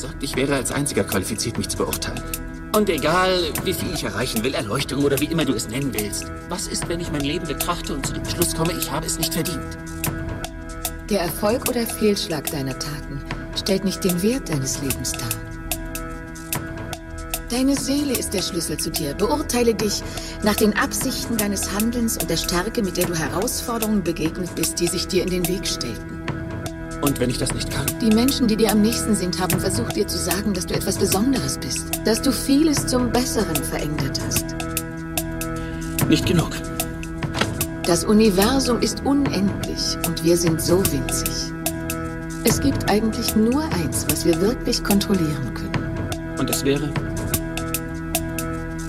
gesagt, ich wäre als einziger qualifiziert, mich zu beurteilen. Und egal, wie viel ich erreichen will, Erleuchtung oder wie immer du es nennen willst, was ist, wenn ich mein Leben betrachte und zu dem Schluss komme, ich habe es nicht verdient? Der Erfolg oder Fehlschlag deiner Taten stellt nicht den Wert deines Lebens dar. Deine Seele ist der Schlüssel zu dir. Beurteile dich nach den Absichten deines Handelns und der Stärke, mit der du Herausforderungen begegnet bist, die sich dir in den Weg stellten. Und wenn ich das nicht kann? Die Menschen, die dir am nächsten sind, haben versucht, dir zu sagen, dass du etwas Besonderes bist. Dass du vieles zum Besseren verändert hast. Nicht genug. Das Universum ist unendlich und wir sind so winzig. Es gibt eigentlich nur eins, was wir wirklich kontrollieren können. Und das wäre?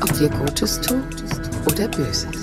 Ob wir Gutes tun oder Böses.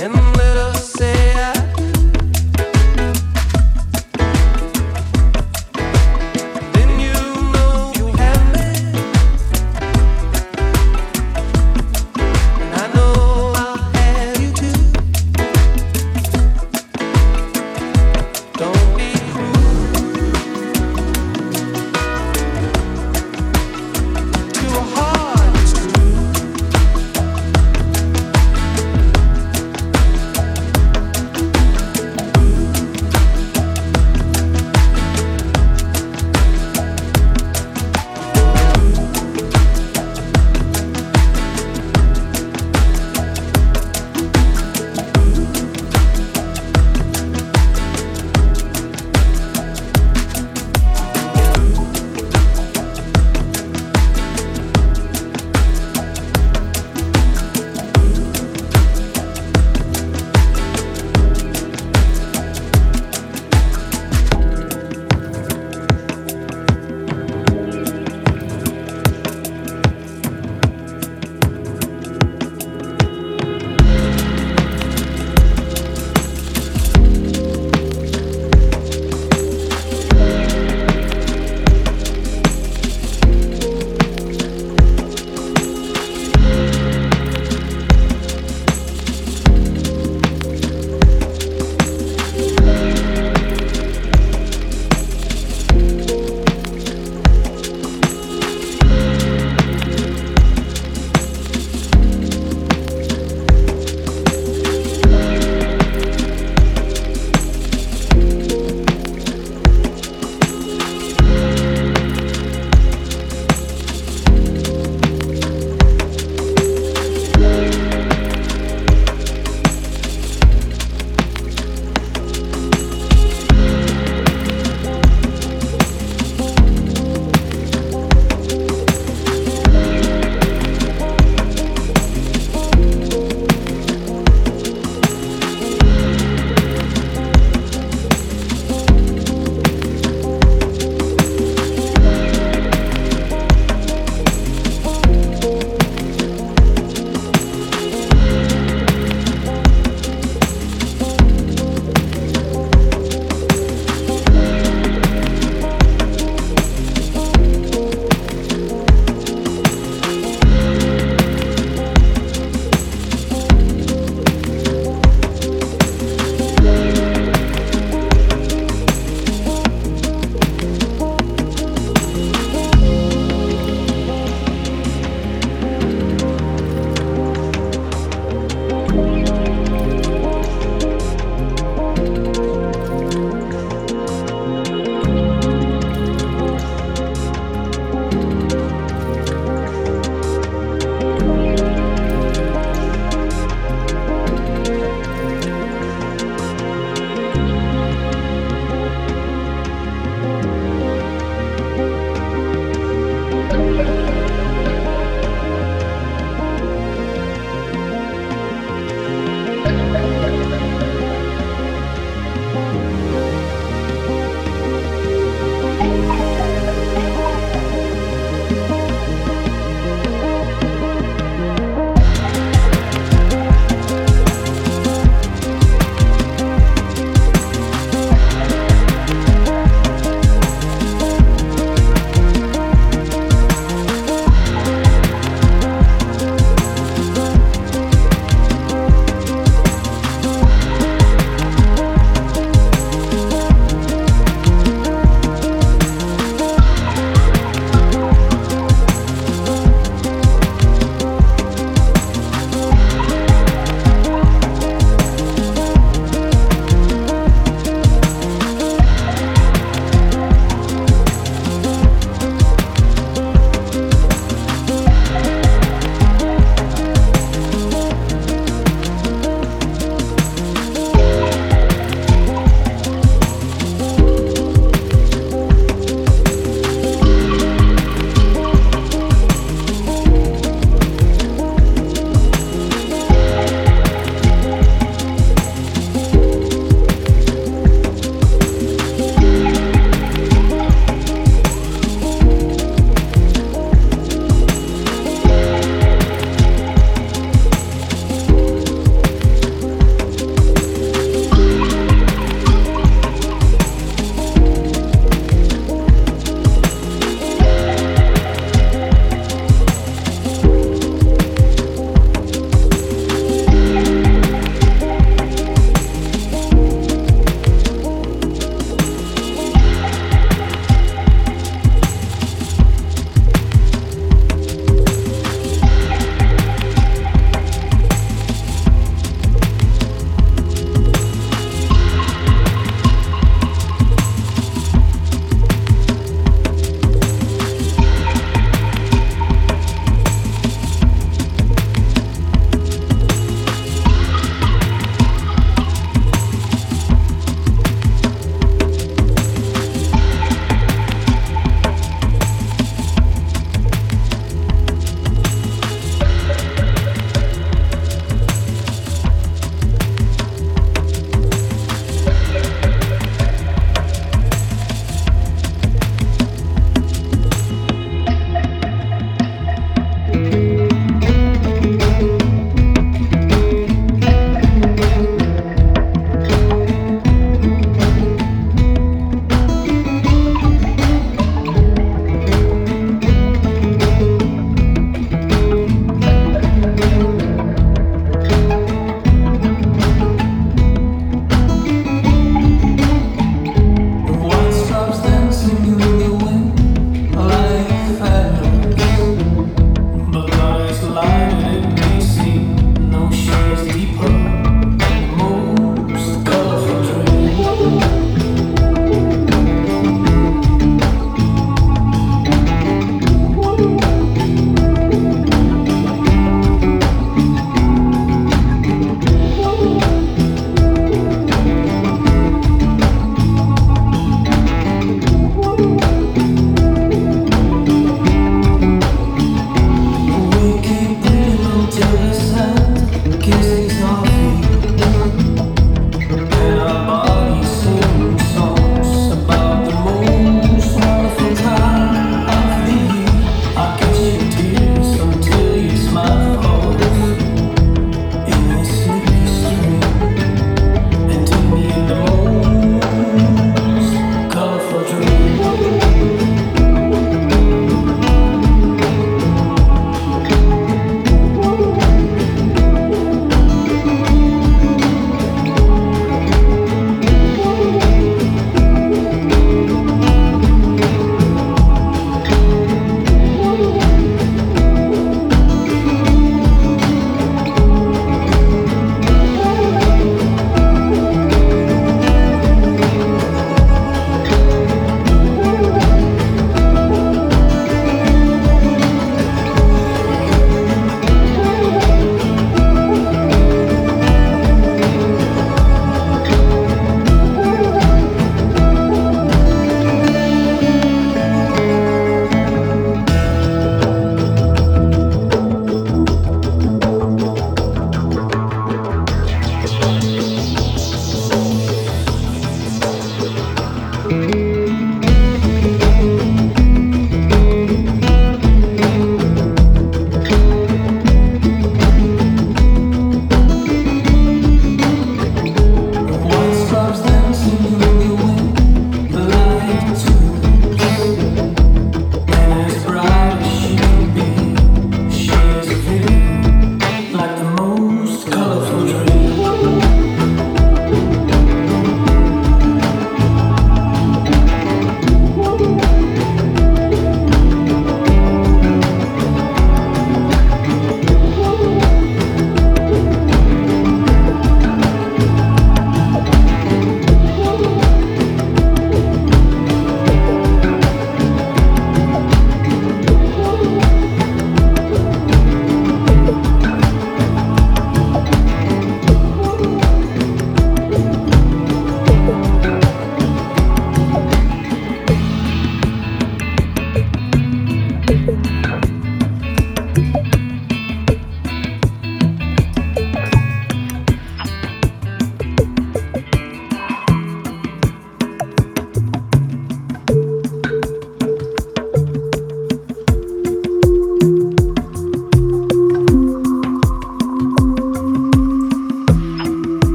And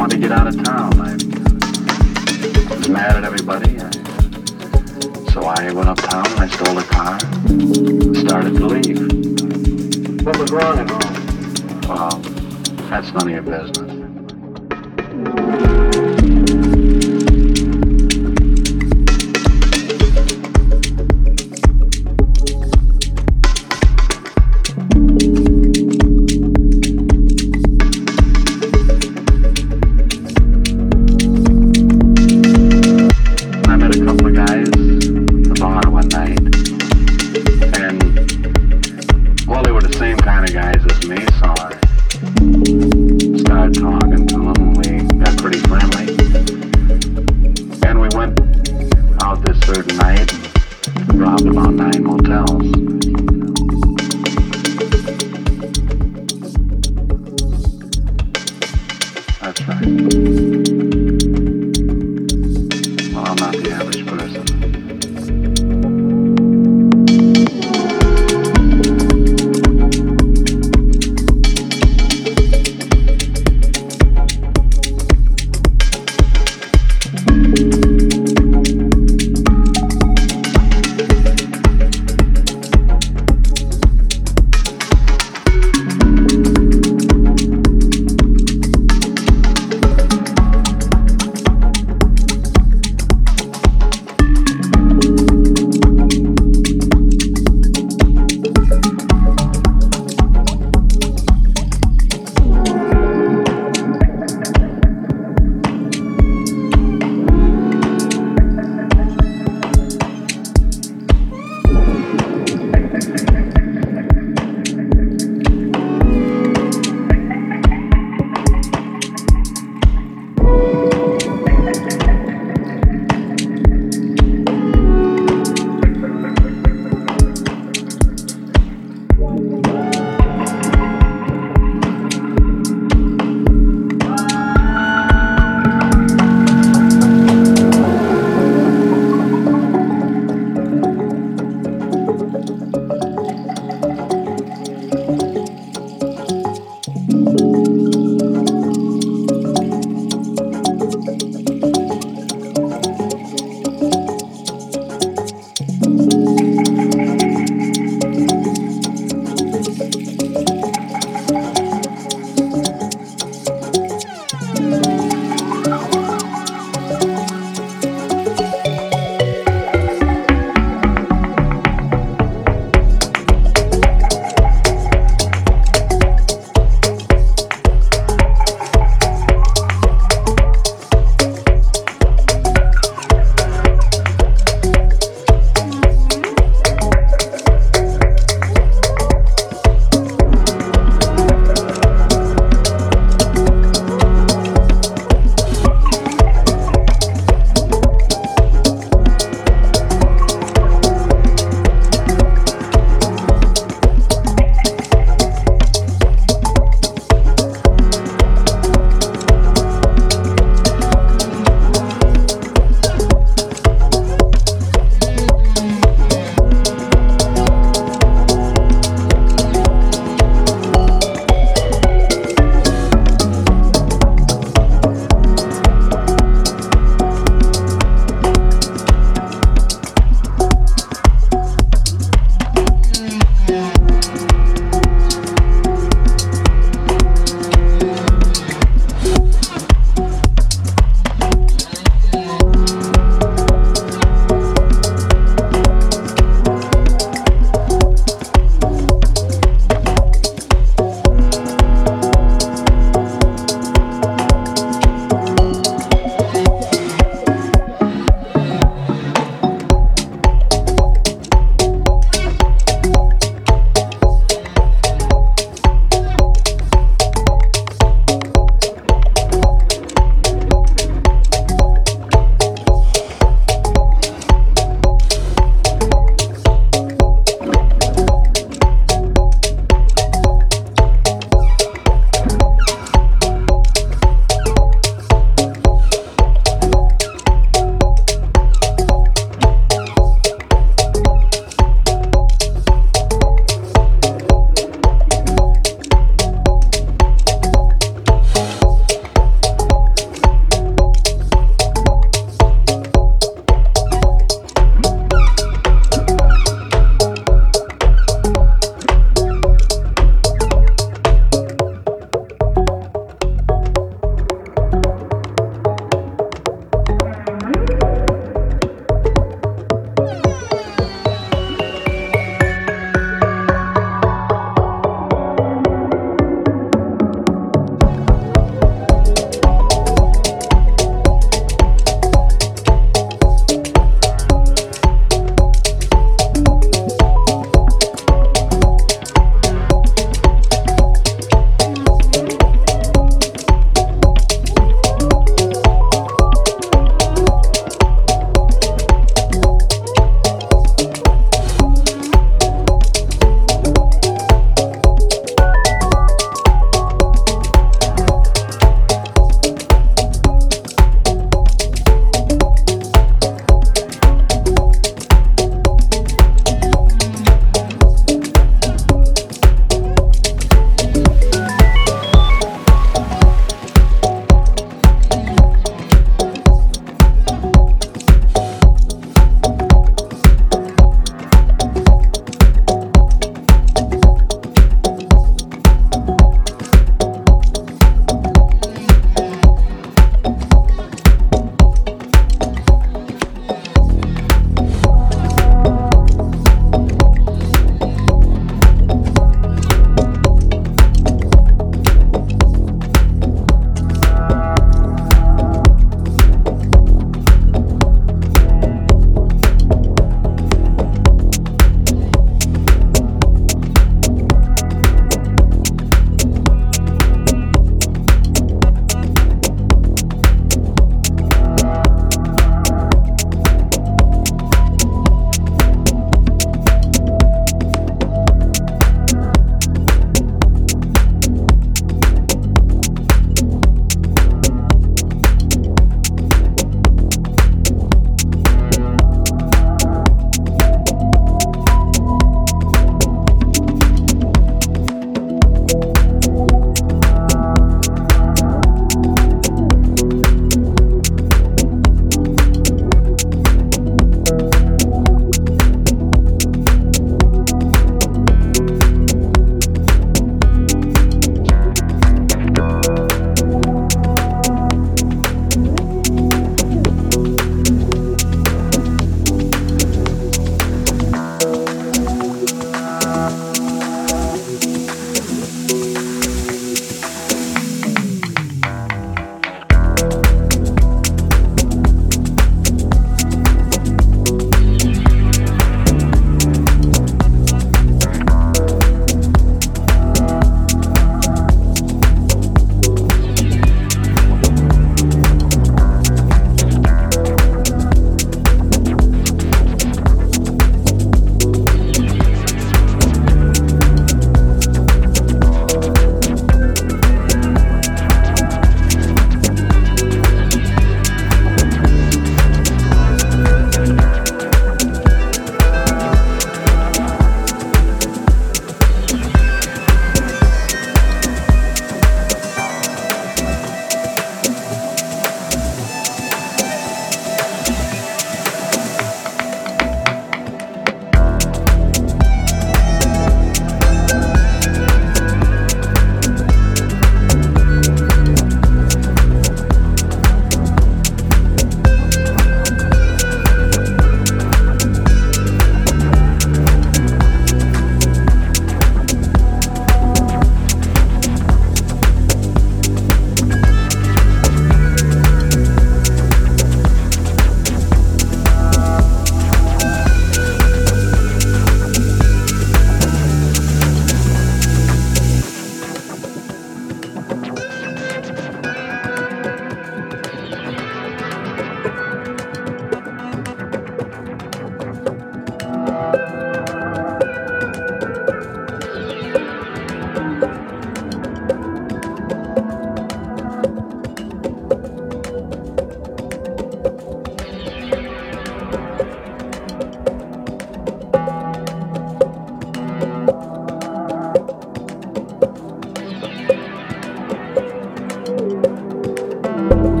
wanted to get out of town. I was mad at everybody. I, so I went uptown and I stole a car and started to leave. What was wrong at home? Well, that's none of your business.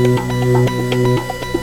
Música